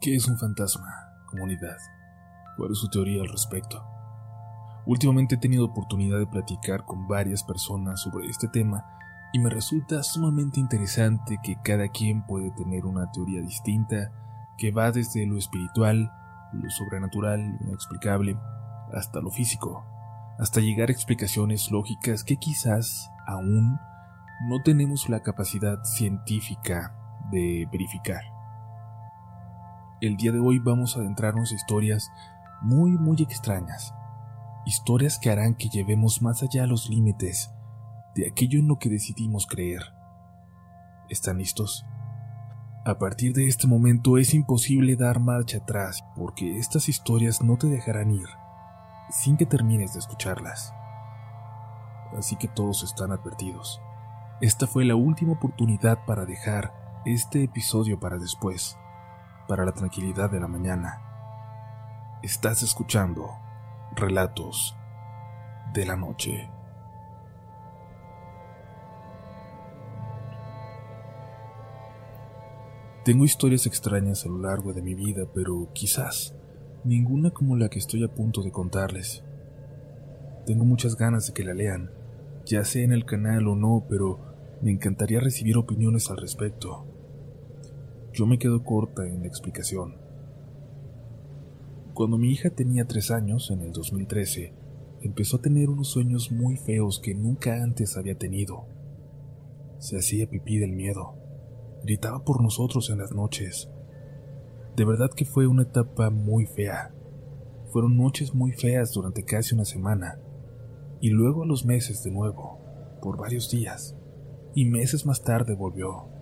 ¿Qué es un fantasma, comunidad? ¿Cuál es su teoría al respecto? Últimamente he tenido oportunidad de platicar con varias personas sobre este tema y me resulta sumamente interesante que cada quien puede tener una teoría distinta que va desde lo espiritual, lo sobrenatural, lo inexplicable, hasta lo físico, hasta llegar a explicaciones lógicas que quizás aún no tenemos la capacidad científica de verificar. El día de hoy vamos a adentrarnos a historias muy, muy extrañas, historias que harán que llevemos más allá los límites de aquello en lo que decidimos creer. ¿Están listos? A partir de este momento es imposible dar marcha atrás porque estas historias no te dejarán ir sin que termines de escucharlas. Así que todos están advertidos. Esta fue la última oportunidad para dejar este episodio para después, para la tranquilidad de la mañana. Estás escuchando Relatos de la Noche. Tengo historias extrañas a lo largo de mi vida, pero quizás ninguna como la que estoy a punto de contarles. Tengo muchas ganas de que la lean, ya sea en el canal o no, pero me encantaría recibir opiniones al respecto. Yo me quedo corta en la explicación. Cuando mi hija tenía tres años, en el 2013, empezó a tener unos sueños muy feos que nunca antes había tenido. Se hacía pipí del miedo. Gritaba por nosotros en las noches. De verdad que fue una etapa muy fea. Fueron noches muy feas durante casi una semana. Y luego a los meses de nuevo, por varios días. Y meses más tarde volvió.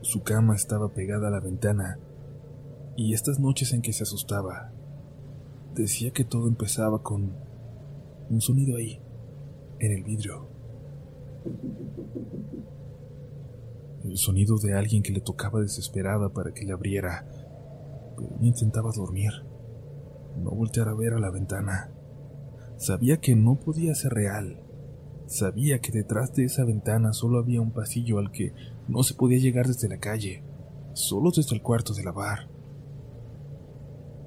Su cama estaba pegada a la ventana. Y estas noches en que se asustaba, decía que todo empezaba con un sonido ahí, en el vidrio. El sonido de alguien que le tocaba desesperada para que le abriera, pero intentaba dormir, no voltear a ver a la ventana. Sabía que no podía ser real. Sabía que detrás de esa ventana solo había un pasillo al que no se podía llegar desde la calle, solo desde el cuarto de lavar.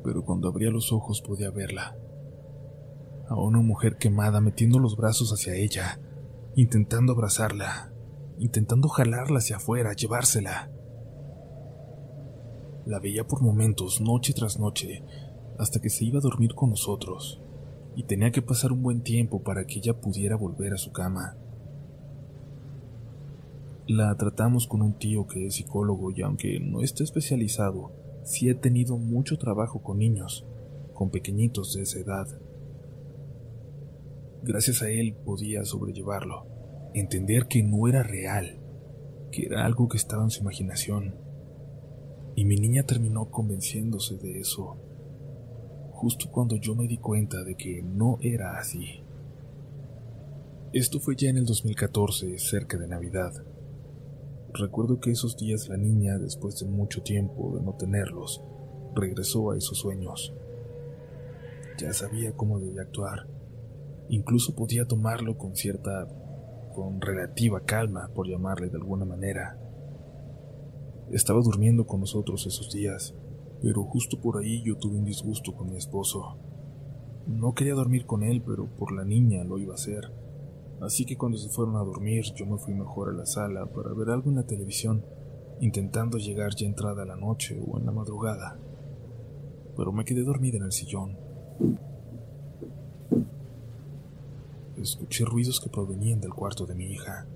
Pero cuando abría los ojos podía verla. A una mujer quemada metiendo los brazos hacia ella, intentando abrazarla, intentando jalarla hacia afuera, llevársela. La veía por momentos, noche tras noche, hasta que se iba a dormir con nosotros, y tenía que pasar un buen tiempo para que ella pudiera volver a su cama. La tratamos con un tío que es psicólogo y aunque no está especializado, sí ha tenido mucho trabajo con niños, con pequeñitos de esa edad. Gracias a él podía sobrellevarlo entender que no era real, que era algo que estaba en su imaginación. Y mi niña terminó convenciéndose de eso, justo cuando yo me di cuenta de que no era así. Esto fue ya en el 2014, cerca de Navidad. Recuerdo que esos días la niña, después de mucho tiempo de no tenerlos, regresó a esos sueños. Ya sabía cómo debía actuar. Incluso podía tomarlo con cierta con relativa calma, por llamarle de alguna manera. Estaba durmiendo con nosotros esos días, pero justo por ahí yo tuve un disgusto con mi esposo. No quería dormir con él, pero por la niña lo iba a hacer. Así que cuando se fueron a dormir, yo me fui mejor a la sala para ver algo en la televisión, intentando llegar ya entrada la noche o en la madrugada. Pero me quedé dormida en el sillón. escuché ruidos que provenían del cuarto de mi hija.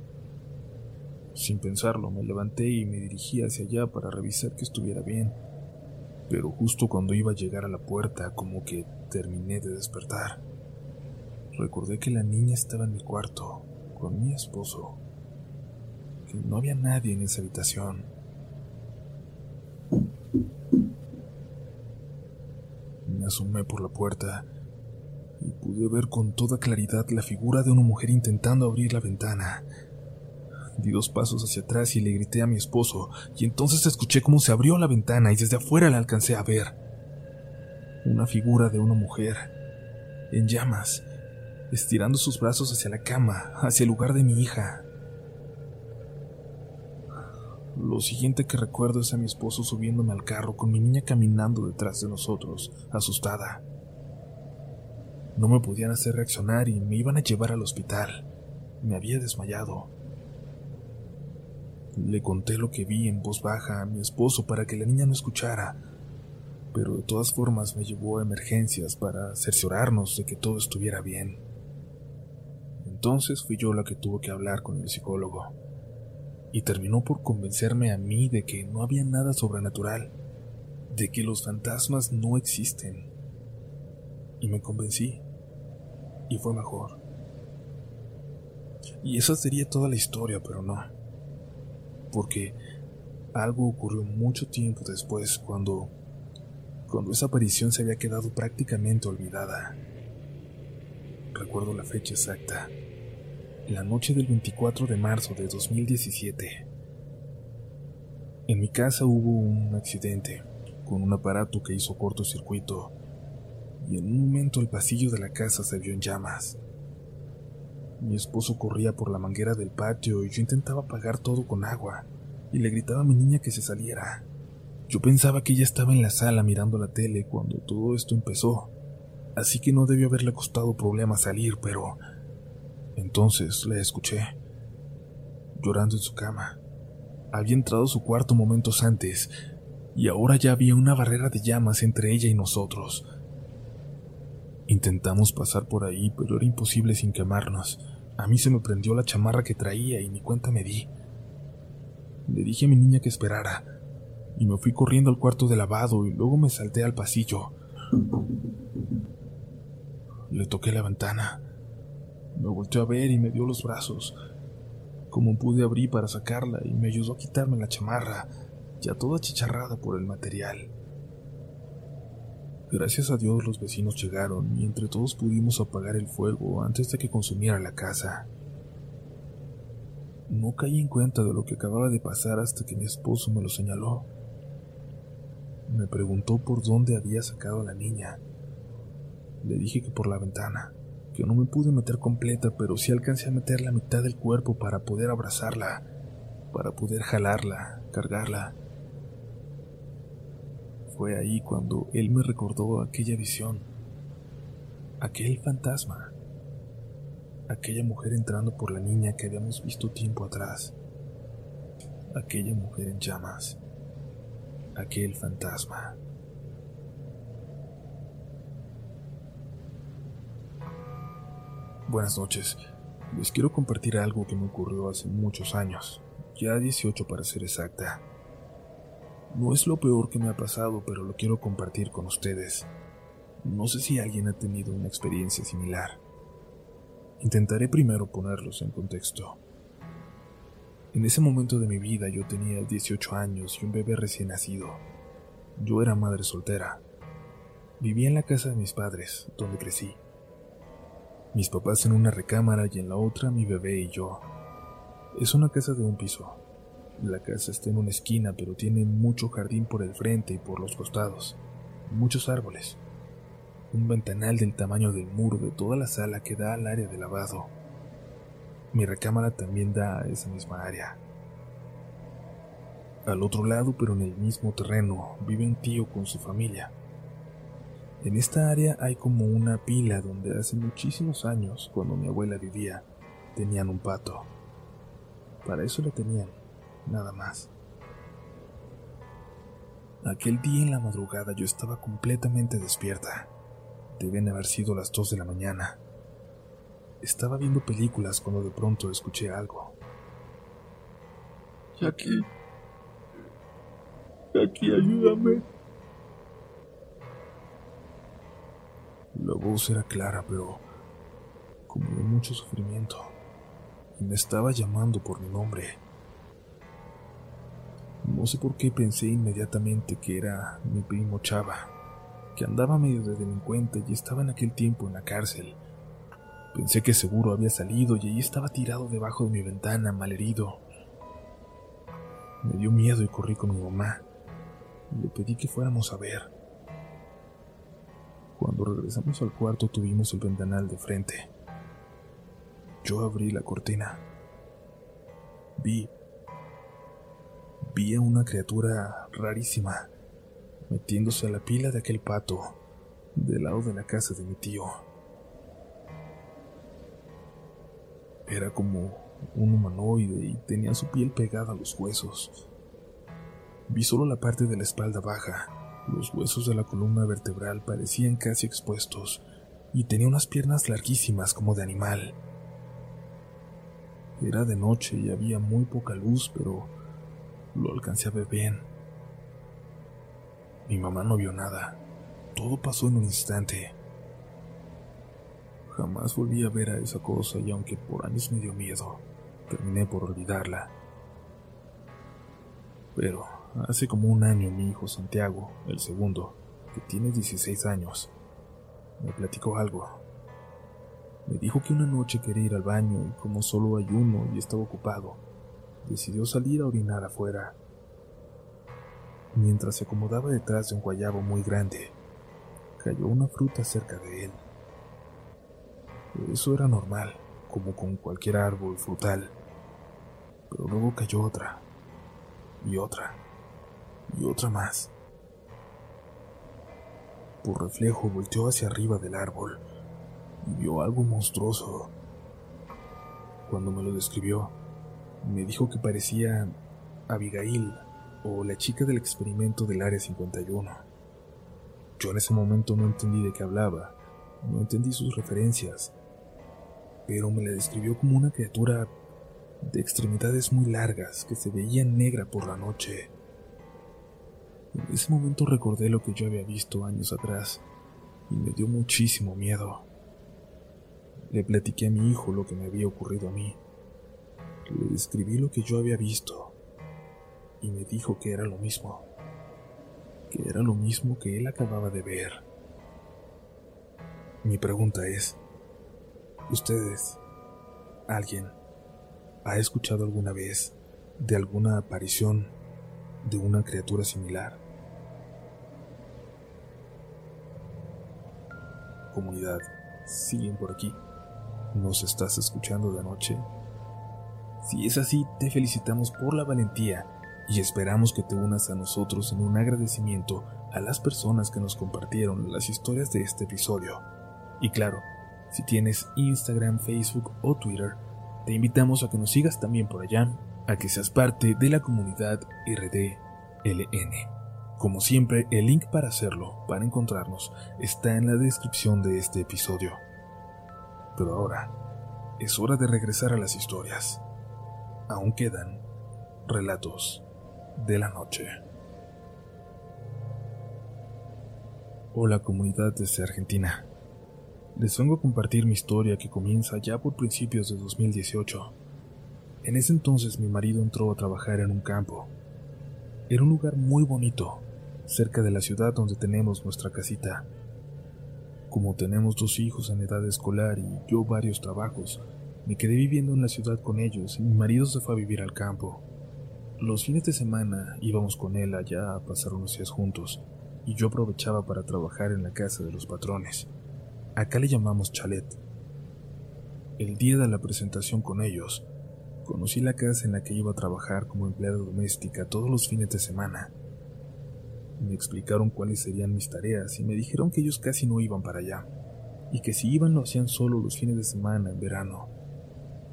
Sin pensarlo, me levanté y me dirigí hacia allá para revisar que estuviera bien. Pero justo cuando iba a llegar a la puerta, como que terminé de despertar. Recordé que la niña estaba en mi cuarto, con mi esposo, que no había nadie en esa habitación. Me asomé por la puerta y pude ver con toda claridad la figura de una mujer intentando abrir la ventana. Di dos pasos hacia atrás y le grité a mi esposo, y entonces escuché cómo se abrió la ventana y desde afuera la alcancé a ver. Una figura de una mujer, en llamas, estirando sus brazos hacia la cama, hacia el lugar de mi hija. Lo siguiente que recuerdo es a mi esposo subiéndome al carro con mi niña caminando detrás de nosotros, asustada. No me podían hacer reaccionar y me iban a llevar al hospital. Me había desmayado. Le conté lo que vi en voz baja a mi esposo para que la niña no escuchara, pero de todas formas me llevó a emergencias para cerciorarnos de que todo estuviera bien. Entonces fui yo la que tuvo que hablar con el psicólogo, y terminó por convencerme a mí de que no había nada sobrenatural, de que los fantasmas no existen. Y me convencí y fue mejor. Y esa sería toda la historia, pero no. Porque algo ocurrió mucho tiempo después cuando cuando esa aparición se había quedado prácticamente olvidada. Recuerdo la fecha exacta. La noche del 24 de marzo de 2017. En mi casa hubo un accidente con un aparato que hizo cortocircuito y en un momento el pasillo de la casa se vio en llamas. Mi esposo corría por la manguera del patio y yo intentaba apagar todo con agua y le gritaba a mi niña que se saliera. Yo pensaba que ella estaba en la sala mirando la tele cuando todo esto empezó, así que no debió haberle costado problema salir, pero entonces la escuché, llorando en su cama. Había entrado a su cuarto momentos antes, y ahora ya había una barrera de llamas entre ella y nosotros. Intentamos pasar por ahí, pero era imposible sin quemarnos. A mí se me prendió la chamarra que traía y ni cuenta me di. Le dije a mi niña que esperara, y me fui corriendo al cuarto de lavado y luego me salté al pasillo. Le toqué la ventana. Me volteó a ver y me dio los brazos. Como pude abrir para sacarla y me ayudó a quitarme la chamarra, ya toda chicharrada por el material. Gracias a Dios los vecinos llegaron y entre todos pudimos apagar el fuego antes de que consumiera la casa. No caí en cuenta de lo que acababa de pasar hasta que mi esposo me lo señaló. Me preguntó por dónde había sacado a la niña. Le dije que por la ventana, que no me pude meter completa, pero sí alcancé a meter la mitad del cuerpo para poder abrazarla, para poder jalarla, cargarla. Fue ahí cuando él me recordó aquella visión, aquel fantasma, aquella mujer entrando por la niña que habíamos visto tiempo atrás, aquella mujer en llamas, aquel fantasma. Buenas noches. Les quiero compartir algo que me ocurrió hace muchos años, ya 18 para ser exacta. No es lo peor que me ha pasado, pero lo quiero compartir con ustedes. No sé si alguien ha tenido una experiencia similar. Intentaré primero ponerlos en contexto. En ese momento de mi vida yo tenía 18 años y un bebé recién nacido. Yo era madre soltera. Vivía en la casa de mis padres, donde crecí. Mis papás en una recámara y en la otra mi bebé y yo. Es una casa de un piso, la casa está en una esquina, pero tiene mucho jardín por el frente y por los costados, muchos árboles, un ventanal del tamaño del muro de toda la sala que da al área de lavado. Mi recámara también da a esa misma área. Al otro lado, pero en el mismo terreno, vive un tío con su familia. En esta área hay como una pila donde hace muchísimos años, cuando mi abuela vivía, tenían un pato. Para eso lo tenían nada más. Aquel día en la madrugada yo estaba completamente despierta. Deben haber sido las dos de la mañana. Estaba viendo películas cuando de pronto escuché algo. Jackie. Jackie, ayúdame. La voz era clara, pero como de mucho sufrimiento. Y me estaba llamando por mi nombre. No sé por qué pensé inmediatamente que era mi primo Chava, que andaba medio de delincuente y estaba en aquel tiempo en la cárcel. Pensé que seguro había salido y allí estaba tirado debajo de mi ventana, malherido. Me dio miedo y corrí con mi mamá. Le pedí que fuéramos a ver. Cuando regresamos al cuarto tuvimos el ventanal de frente. Yo abrí la cortina. Vi vi a una criatura rarísima metiéndose a la pila de aquel pato del lado de la casa de mi tío. Era como un humanoide y tenía su piel pegada a los huesos. Vi solo la parte de la espalda baja. Los huesos de la columna vertebral parecían casi expuestos y tenía unas piernas larguísimas como de animal. Era de noche y había muy poca luz, pero lo alcancé a ver bien. Mi mamá no vio nada. Todo pasó en un instante. Jamás volví a ver a esa cosa y aunque por años me dio miedo, terminé por olvidarla. Pero hace como un año mi hijo Santiago, el segundo, que tiene 16 años, me platicó algo. Me dijo que una noche quería ir al baño y como solo hay uno y estaba ocupado, decidió salir a orinar afuera. Mientras se acomodaba detrás de un guayabo muy grande, cayó una fruta cerca de él. Eso era normal, como con cualquier árbol frutal. Pero luego cayó otra, y otra, y otra más. Por reflejo volteó hacia arriba del árbol y vio algo monstruoso. Cuando me lo describió, me dijo que parecía Abigail o la chica del experimento del Área 51. Yo en ese momento no entendí de qué hablaba, no entendí sus referencias, pero me la describió como una criatura de extremidades muy largas que se veía negra por la noche. En ese momento recordé lo que yo había visto años atrás y me dio muchísimo miedo. Le platiqué a mi hijo lo que me había ocurrido a mí. Le describí lo que yo había visto y me dijo que era lo mismo, que era lo mismo que él acababa de ver. Mi pregunta es, ¿ustedes, alguien, ha escuchado alguna vez de alguna aparición de una criatura similar? Comunidad, siguen por aquí. ¿Nos estás escuchando de noche? Si es así, te felicitamos por la valentía y esperamos que te unas a nosotros en un agradecimiento a las personas que nos compartieron las historias de este episodio. Y claro, si tienes Instagram, Facebook o Twitter, te invitamos a que nos sigas también por allá, a que seas parte de la comunidad RDLN. Como siempre, el link para hacerlo, para encontrarnos, está en la descripción de este episodio. Pero ahora, es hora de regresar a las historias. Aún quedan relatos de la noche. Hola comunidad desde Argentina. Les vengo a compartir mi historia que comienza ya por principios de 2018. En ese entonces mi marido entró a trabajar en un campo. Era un lugar muy bonito, cerca de la ciudad donde tenemos nuestra casita. Como tenemos dos hijos en edad escolar y yo varios trabajos, me quedé viviendo en la ciudad con ellos y mi marido se fue a vivir al campo. Los fines de semana íbamos con él allá a pasar unos días juntos, y yo aprovechaba para trabajar en la casa de los patrones. Acá le llamamos chalet. El día de la presentación con ellos, conocí la casa en la que iba a trabajar como empleada doméstica todos los fines de semana. Me explicaron cuáles serían mis tareas y me dijeron que ellos casi no iban para allá, y que si iban lo hacían solo los fines de semana en verano.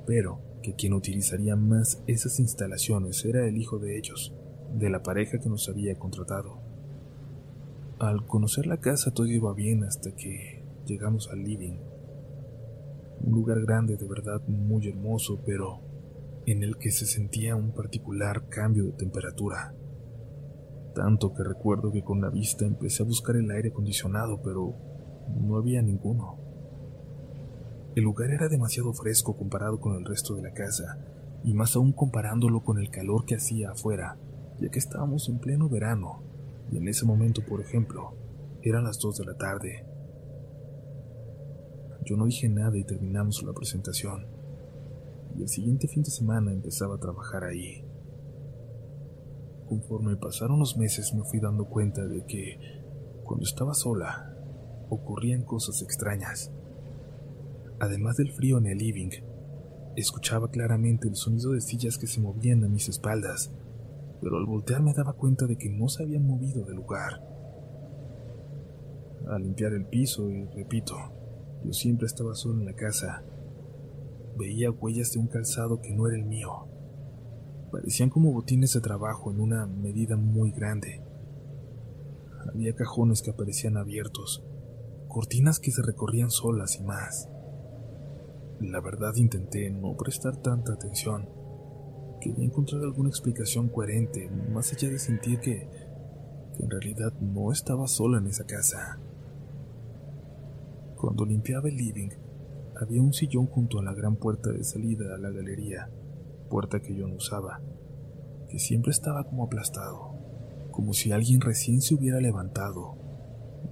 Pero que quien utilizaría más esas instalaciones era el hijo de ellos, de la pareja que nos había contratado. Al conocer la casa todo iba bien hasta que llegamos al living. Un lugar grande de verdad muy hermoso, pero en el que se sentía un particular cambio de temperatura. Tanto que recuerdo que con la vista empecé a buscar el aire acondicionado, pero no había ninguno. El lugar era demasiado fresco comparado con el resto de la casa, y más aún comparándolo con el calor que hacía afuera, ya que estábamos en pleno verano, y en ese momento, por ejemplo, eran las 2 de la tarde. Yo no dije nada y terminamos la presentación, y el siguiente fin de semana empezaba a trabajar ahí. Conforme pasaron los meses me fui dando cuenta de que, cuando estaba sola, ocurrían cosas extrañas. Además del frío en el living, escuchaba claramente el sonido de sillas que se movían a mis espaldas, pero al voltear me daba cuenta de que no se había movido del lugar. Al limpiar el piso, y repito, yo siempre estaba solo en la casa, veía huellas de un calzado que no era el mío. Parecían como botines de trabajo en una medida muy grande. Había cajones que aparecían abiertos, cortinas que se recorrían solas y más. La verdad intenté no prestar tanta atención. Quería encontrar alguna explicación coherente, más allá de sentir que, que en realidad no estaba sola en esa casa. Cuando limpiaba el living, había un sillón junto a la gran puerta de salida a la galería, puerta que yo no usaba, que siempre estaba como aplastado, como si alguien recién se hubiera levantado,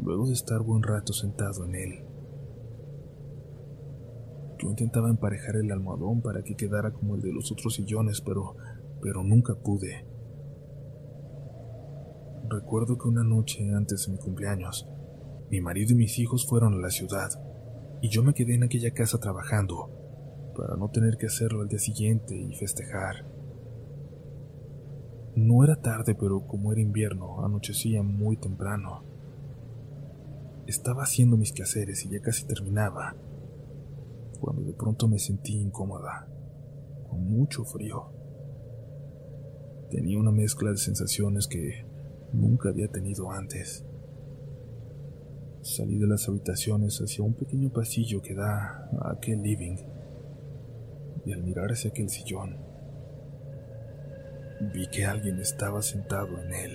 luego de estar buen rato sentado en él. Yo intentaba emparejar el almohadón para que quedara como el de los otros sillones, pero, pero nunca pude. Recuerdo que una noche antes de mi cumpleaños, mi marido y mis hijos fueron a la ciudad y yo me quedé en aquella casa trabajando para no tener que hacerlo al día siguiente y festejar. No era tarde, pero como era invierno, anochecía muy temprano. Estaba haciendo mis quehaceres y ya casi terminaba, cuando de pronto me sentí incómoda, con mucho frío. Tenía una mezcla de sensaciones que nunca había tenido antes. Salí de las habitaciones hacia un pequeño pasillo que da a aquel living al mirar hacia aquel sillón vi que alguien estaba sentado en él.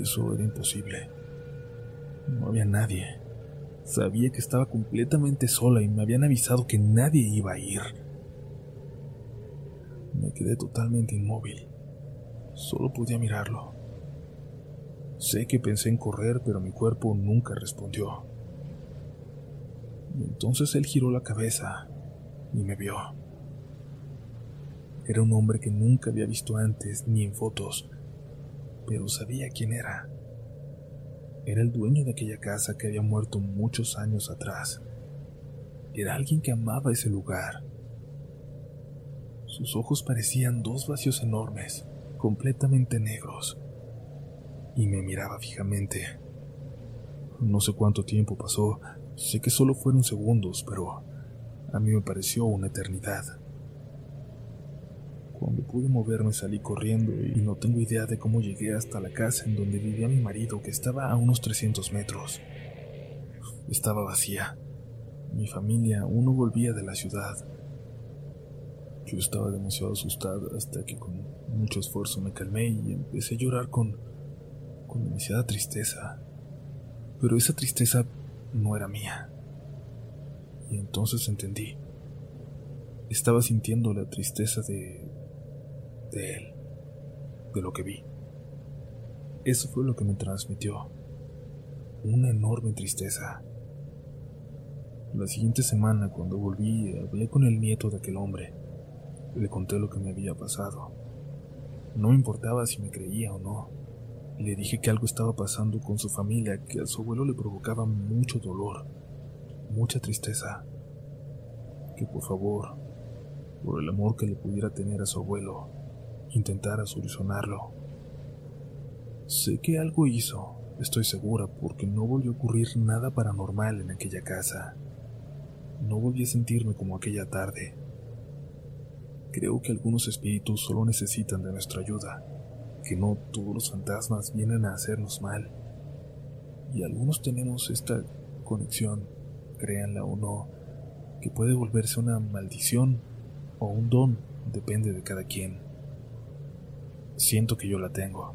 Eso era imposible. No había nadie. Sabía que estaba completamente sola y me habían avisado que nadie iba a ir. Me quedé totalmente inmóvil. Solo podía mirarlo. Sé que pensé en correr, pero mi cuerpo nunca respondió. Entonces él giró la cabeza y me vio. Era un hombre que nunca había visto antes ni en fotos, pero sabía quién era. Era el dueño de aquella casa que había muerto muchos años atrás. Era alguien que amaba ese lugar. Sus ojos parecían dos vacíos enormes, completamente negros y me miraba fijamente. No sé cuánto tiempo pasó, sé que solo fueron segundos, pero a mí me pareció una eternidad. Cuando pude moverme salí corriendo y no tengo idea de cómo llegué hasta la casa en donde vivía mi marido, que estaba a unos 300 metros. Estaba vacía. Mi familia aún no volvía de la ciudad. Yo estaba demasiado asustada hasta que con mucho esfuerzo me calmé y empecé a llorar con con demasiada tristeza, pero esa tristeza no era mía. Y entonces entendí. Estaba sintiendo la tristeza de... de él, de lo que vi. Eso fue lo que me transmitió. Una enorme tristeza. La siguiente semana, cuando volví, hablé con el nieto de aquel hombre. Le conté lo que me había pasado. No me importaba si me creía o no. Le dije que algo estaba pasando con su familia, que a su abuelo le provocaba mucho dolor, mucha tristeza. Que por favor, por el amor que le pudiera tener a su abuelo, intentara solucionarlo. Sé que algo hizo, estoy segura, porque no volvió a ocurrir nada paranormal en aquella casa. No volví a sentirme como aquella tarde. Creo que algunos espíritus solo necesitan de nuestra ayuda que no todos los fantasmas vienen a hacernos mal. Y algunos tenemos esta conexión, créanla o no, que puede volverse una maldición o un don, depende de cada quien. Siento que yo la tengo.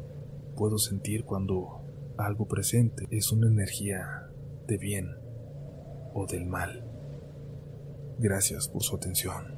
Puedo sentir cuando algo presente es una energía de bien o del mal. Gracias por su atención.